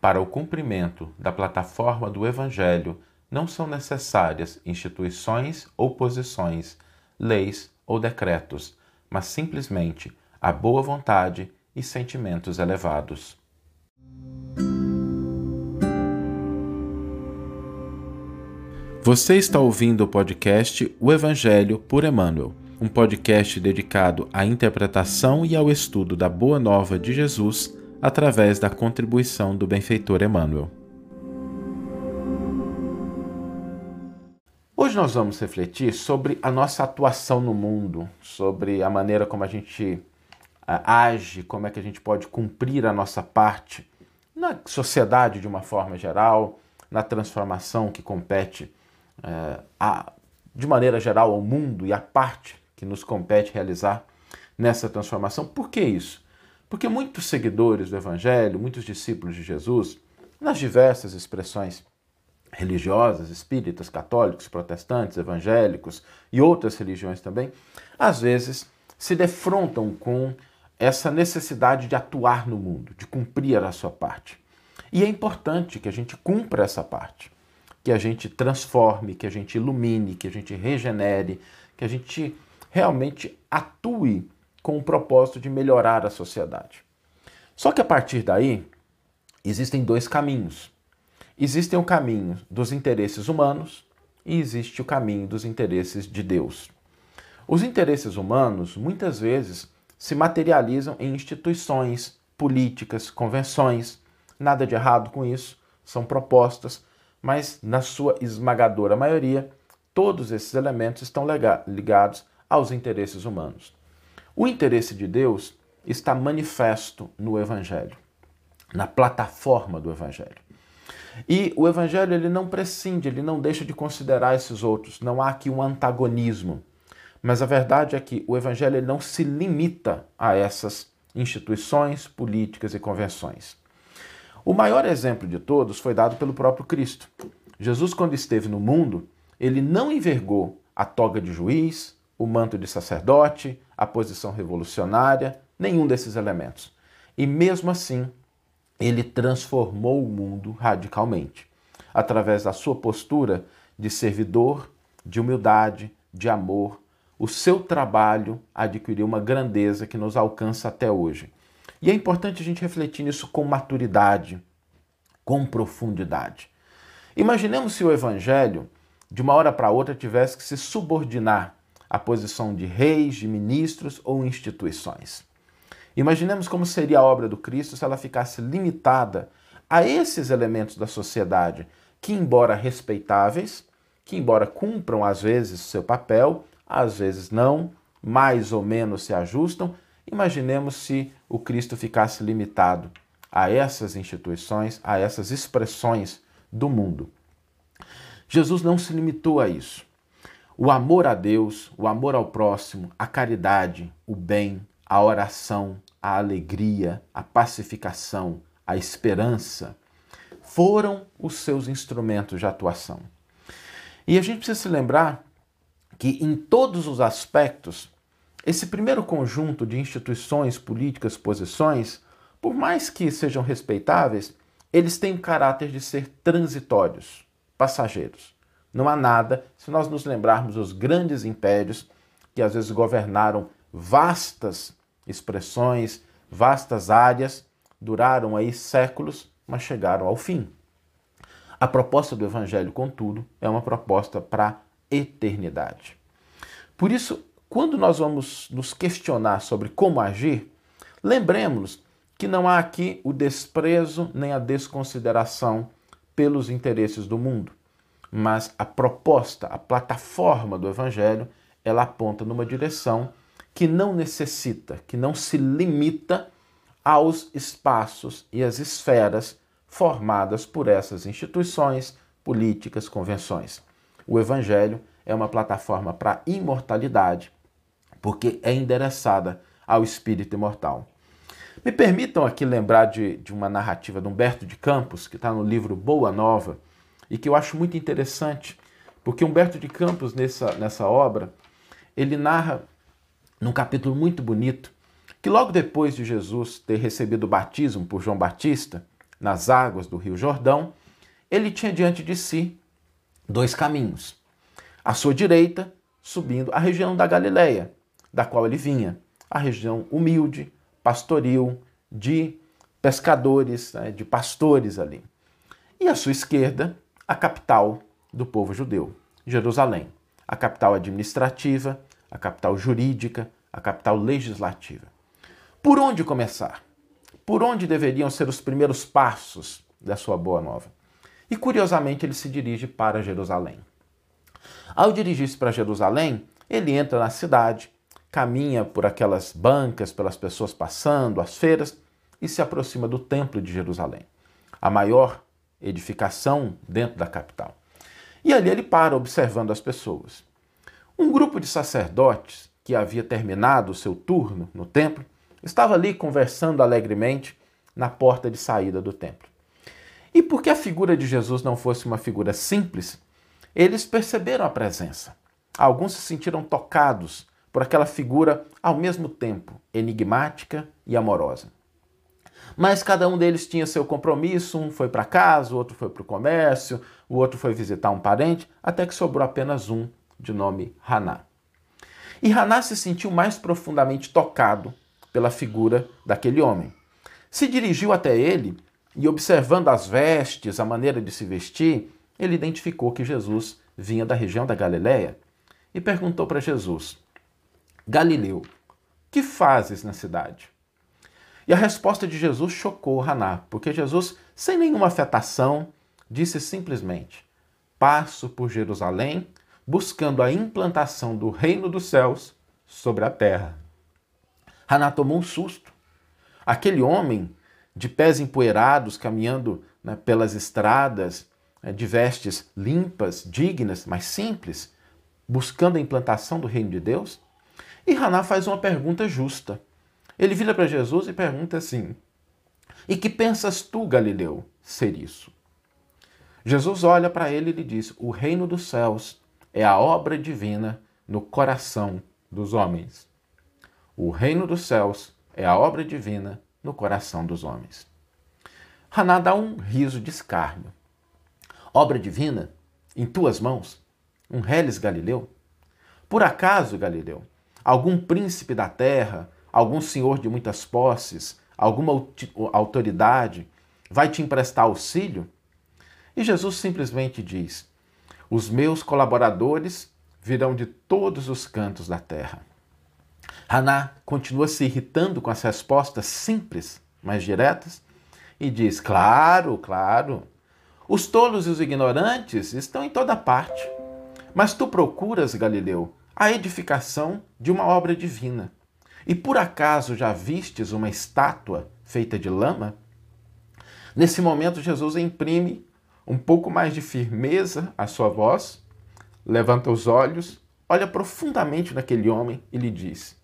Para o cumprimento da plataforma do Evangelho, não são necessárias instituições ou posições, leis ou decretos, mas simplesmente a boa vontade e sentimentos elevados. Você está ouvindo o podcast O Evangelho por Emmanuel, um podcast dedicado à interpretação e ao estudo da Boa Nova de Jesus através da contribuição do benfeitor Emmanuel. Hoje nós vamos refletir sobre a nossa atuação no mundo, sobre a maneira como a gente age, como é que a gente pode cumprir a nossa parte na sociedade de uma forma geral, na transformação que compete é, a, de maneira geral ao mundo e a parte que nos compete realizar nessa transformação. Por que isso? Porque muitos seguidores do Evangelho, muitos discípulos de Jesus, nas diversas expressões religiosas, espíritas, católicos, protestantes, evangélicos e outras religiões também, às vezes se defrontam com essa necessidade de atuar no mundo, de cumprir a sua parte. E é importante que a gente cumpra essa parte, que a gente transforme, que a gente ilumine, que a gente regenere, que a gente realmente atue com o propósito de melhorar a sociedade. Só que a partir daí, existem dois caminhos. Existe o caminho dos interesses humanos e existe o caminho dos interesses de Deus. Os interesses humanos, muitas vezes, se materializam em instituições, políticas, convenções. Nada de errado com isso, são propostas, mas na sua esmagadora maioria, todos esses elementos estão ligados aos interesses humanos. O interesse de Deus está manifesto no Evangelho, na plataforma do Evangelho. E o Evangelho ele não prescinde, ele não deixa de considerar esses outros. Não há aqui um antagonismo. Mas a verdade é que o Evangelho ele não se limita a essas instituições, políticas e convenções. O maior exemplo de todos foi dado pelo próprio Cristo. Jesus, quando esteve no mundo, ele não envergou a toga de juiz, o manto de sacerdote, a posição revolucionária, nenhum desses elementos. E mesmo assim, ele transformou o mundo radicalmente, através da sua postura de servidor, de humildade, de amor, o seu trabalho adquiriu uma grandeza que nos alcança até hoje. E é importante a gente refletir nisso com maturidade, com profundidade. Imaginemos se o evangelho, de uma hora para outra, tivesse que se subordinar à posição de reis, de ministros ou instituições. Imaginemos como seria a obra do Cristo se ela ficasse limitada a esses elementos da sociedade que, embora respeitáveis, que, embora cumpram às vezes seu papel, às vezes não, mais ou menos se ajustam. Imaginemos se o Cristo ficasse limitado a essas instituições, a essas expressões do mundo. Jesus não se limitou a isso. O amor a Deus, o amor ao próximo, a caridade, o bem, a oração, a alegria, a pacificação, a esperança foram os seus instrumentos de atuação. E a gente precisa se lembrar que em todos os aspectos, esse primeiro conjunto de instituições, políticas, posições, por mais que sejam respeitáveis, eles têm o caráter de ser transitórios, passageiros. Não há nada, se nós nos lembrarmos dos grandes impérios que às vezes governaram vastas expressões, vastas áreas, duraram aí séculos, mas chegaram ao fim. A proposta do Evangelho, contudo, é uma proposta para eternidade. Por isso, quando nós vamos nos questionar sobre como agir, lembremos que não há aqui o desprezo nem a desconsideração pelos interesses do mundo, mas a proposta, a plataforma do Evangelho, ela aponta numa direção que não necessita, que não se limita aos espaços e às esferas formadas por essas instituições, políticas, convenções. O Evangelho é uma plataforma para imortalidade, porque é endereçada ao espírito imortal. Me permitam aqui lembrar de, de uma narrativa de Humberto de Campos, que está no livro Boa Nova, e que eu acho muito interessante, porque Humberto de Campos, nessa, nessa obra, ele narra, num capítulo muito bonito, que logo depois de Jesus ter recebido o batismo por João Batista, nas águas do Rio Jordão, ele tinha diante de si dois caminhos. À sua direita, subindo a região da Galileia, da qual ele vinha, a região humilde, pastoril, de pescadores, né, de pastores ali. E à sua esquerda, a capital do povo judeu, Jerusalém, a capital administrativa, a capital jurídica, a capital legislativa. Por onde começar? Por onde deveriam ser os primeiros passos da sua boa nova? E curiosamente ele se dirige para Jerusalém. Ao dirigir-se para Jerusalém, ele entra na cidade, caminha por aquelas bancas, pelas pessoas passando, as feiras, e se aproxima do Templo de Jerusalém, a maior edificação dentro da capital. E ali ele para observando as pessoas. Um grupo de sacerdotes que havia terminado o seu turno no templo estava ali conversando alegremente na porta de saída do templo. E porque a figura de Jesus não fosse uma figura simples, eles perceberam a presença. Alguns se sentiram tocados por aquela figura ao mesmo tempo enigmática e amorosa. Mas cada um deles tinha seu compromisso, um foi para casa, o outro foi para o comércio, o outro foi visitar um parente, até que sobrou apenas um, de nome Haná. E Haná se sentiu mais profundamente tocado pela figura daquele homem. Se dirigiu até ele e, observando as vestes, a maneira de se vestir, ele identificou que Jesus vinha da região da Galiléia e perguntou para Jesus: Galileu, que fazes na cidade? E a resposta de Jesus chocou Haná, porque Jesus, sem nenhuma afetação, disse simplesmente: Passo por Jerusalém buscando a implantação do reino dos céus sobre a terra. Haná tomou um susto. Aquele homem, de pés empoeirados, caminhando né, pelas estradas, né, de vestes limpas, dignas, mas simples, buscando a implantação do reino de Deus? E Haná faz uma pergunta justa. Ele vira para Jesus e pergunta assim: E que pensas tu, Galileu, ser isso? Jesus olha para ele e lhe diz: O reino dos céus é a obra divina no coração dos homens. O reino dos céus é a obra divina no coração dos homens. Haná dá um riso de escárnio. Obra divina? Em tuas mãos? Um reles Galileu? Por acaso, Galileu, algum príncipe da terra algum senhor de muitas posses, alguma autoridade vai te emprestar auxílio? E Jesus simplesmente diz: Os meus colaboradores virão de todos os cantos da terra. Haná continua se irritando com as respostas simples, mas diretas, e diz: Claro, claro. Os tolos e os ignorantes estão em toda parte. Mas tu procuras, Galileu, a edificação de uma obra divina. E por acaso já vistes uma estátua feita de lama? Nesse momento, Jesus imprime um pouco mais de firmeza à sua voz, levanta os olhos, olha profundamente naquele homem e lhe diz: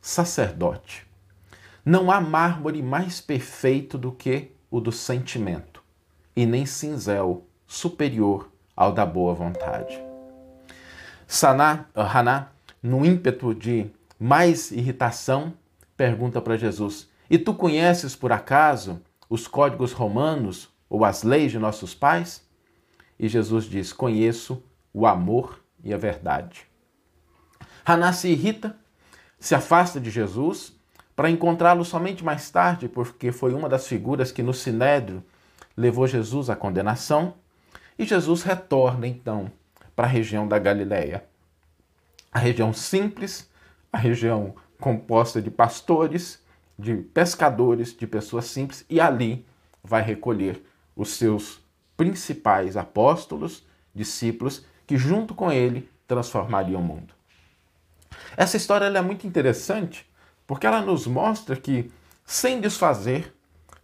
Sacerdote, não há mármore mais perfeito do que o do sentimento, e nem cinzel superior ao da boa vontade. Saná, Haná, no ímpeto de mais irritação, pergunta para Jesus: E tu conheces por acaso os códigos romanos ou as leis de nossos pais? E Jesus diz: Conheço o amor e a verdade. Haná se irrita, se afasta de Jesus para encontrá-lo somente mais tarde, porque foi uma das figuras que no Sinédrio levou Jesus à condenação. E Jesus retorna então para a região da Galileia. A região simples, a região composta de pastores, de pescadores, de pessoas simples, e ali vai recolher os seus principais apóstolos, discípulos, que junto com ele transformariam o mundo. Essa história é muito interessante porque ela nos mostra que, sem desfazer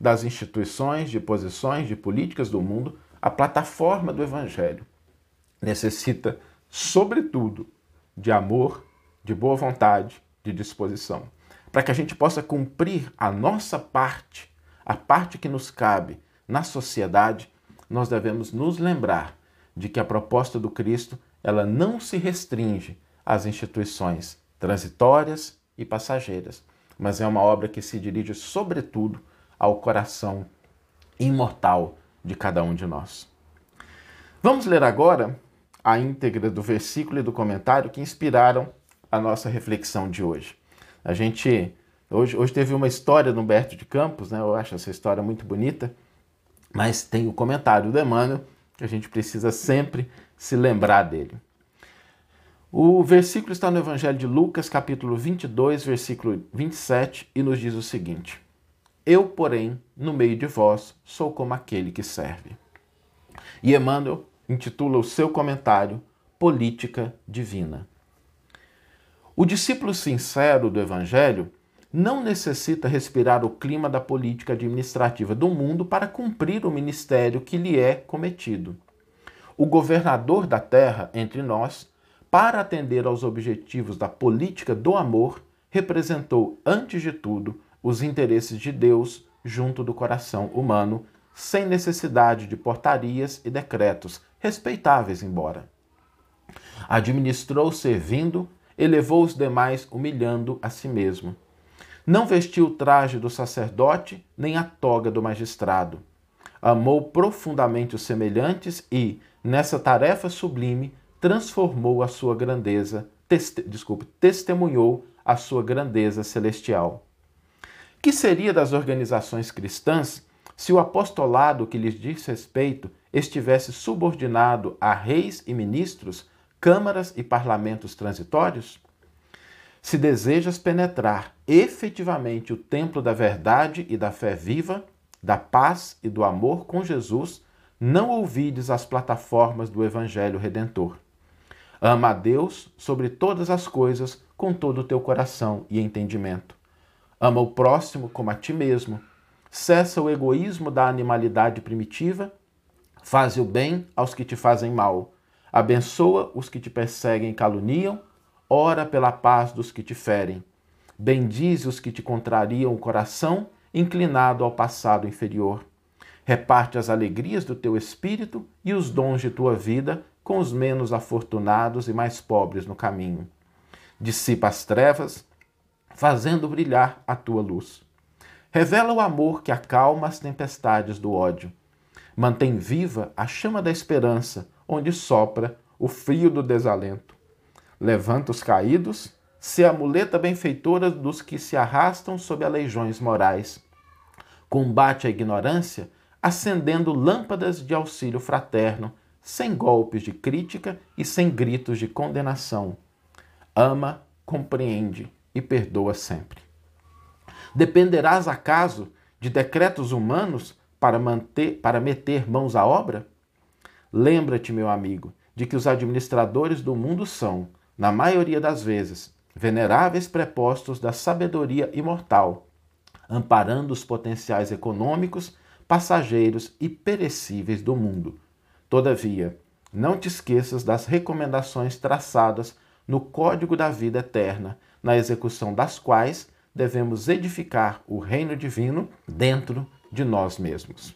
das instituições, de posições, de políticas do mundo, a plataforma do Evangelho necessita, sobretudo, de amor, de boa vontade, de disposição, para que a gente possa cumprir a nossa parte, a parte que nos cabe na sociedade, nós devemos nos lembrar de que a proposta do Cristo, ela não se restringe às instituições transitórias e passageiras, mas é uma obra que se dirige sobretudo ao coração imortal de cada um de nós. Vamos ler agora a íntegra do versículo e do comentário que inspiraram a nossa reflexão de hoje. A gente hoje, hoje teve uma história do Humberto de Campos, né? Eu acho essa história muito bonita, mas tem o comentário do Emmanuel que a gente precisa sempre se lembrar dele. O versículo está no Evangelho de Lucas, capítulo 22, versículo 27, e nos diz o seguinte: Eu, porém, no meio de vós, sou como aquele que serve. E Emmanuel intitula o seu comentário Política Divina. O discípulo sincero do Evangelho não necessita respirar o clima da política administrativa do mundo para cumprir o ministério que lhe é cometido. O governador da terra entre nós para atender aos objetivos da política do amor, representou, antes de tudo, os interesses de Deus junto do coração humano, sem necessidade de portarias e decretos, respeitáveis embora. Administrou servindo, elevou os demais humilhando a si mesmo. Não vestiu o traje do sacerdote, nem a toga do magistrado. Amou profundamente os semelhantes e, nessa tarefa sublime, transformou a sua grandeza, desculpe, testemunhou a sua grandeza celestial. Que seria das organizações cristãs se o apostolado que lhes diz respeito estivesse subordinado a reis e ministros, câmaras e parlamentos transitórios? Se desejas penetrar efetivamente o templo da verdade e da fé viva, da paz e do amor com Jesus, não ouvides as plataformas do Evangelho Redentor. Ama a Deus sobre todas as coisas com todo o teu coração e entendimento. Ama o próximo como a ti mesmo. Cessa o egoísmo da animalidade primitiva. Faze o bem aos que te fazem mal. Abençoa os que te perseguem e caluniam. Ora pela paz dos que te ferem. Bendize os que te contrariam o coração, inclinado ao passado inferior. Reparte as alegrias do teu espírito e os dons de tua vida com os menos afortunados e mais pobres no caminho. Dissipa as trevas, fazendo brilhar a tua luz. Revela o amor que acalma as tempestades do ódio. Mantém viva a chama da esperança, onde sopra o frio do desalento. Levanta os caídos, se a muleta benfeitora dos que se arrastam sob aleijões morais. Combate a ignorância, acendendo lâmpadas de auxílio fraterno sem golpes de crítica e sem gritos de condenação. Ama, compreende e perdoa sempre. Dependerás acaso de decretos humanos para manter, para meter mãos à obra? Lembra-te, meu amigo, de que os administradores do mundo são, na maioria das vezes, veneráveis prepostos da sabedoria imortal, amparando os potenciais econômicos, passageiros e perecíveis do mundo Todavia, não te esqueças das recomendações traçadas no Código da Vida Eterna, na execução das quais devemos edificar o reino divino dentro de nós mesmos.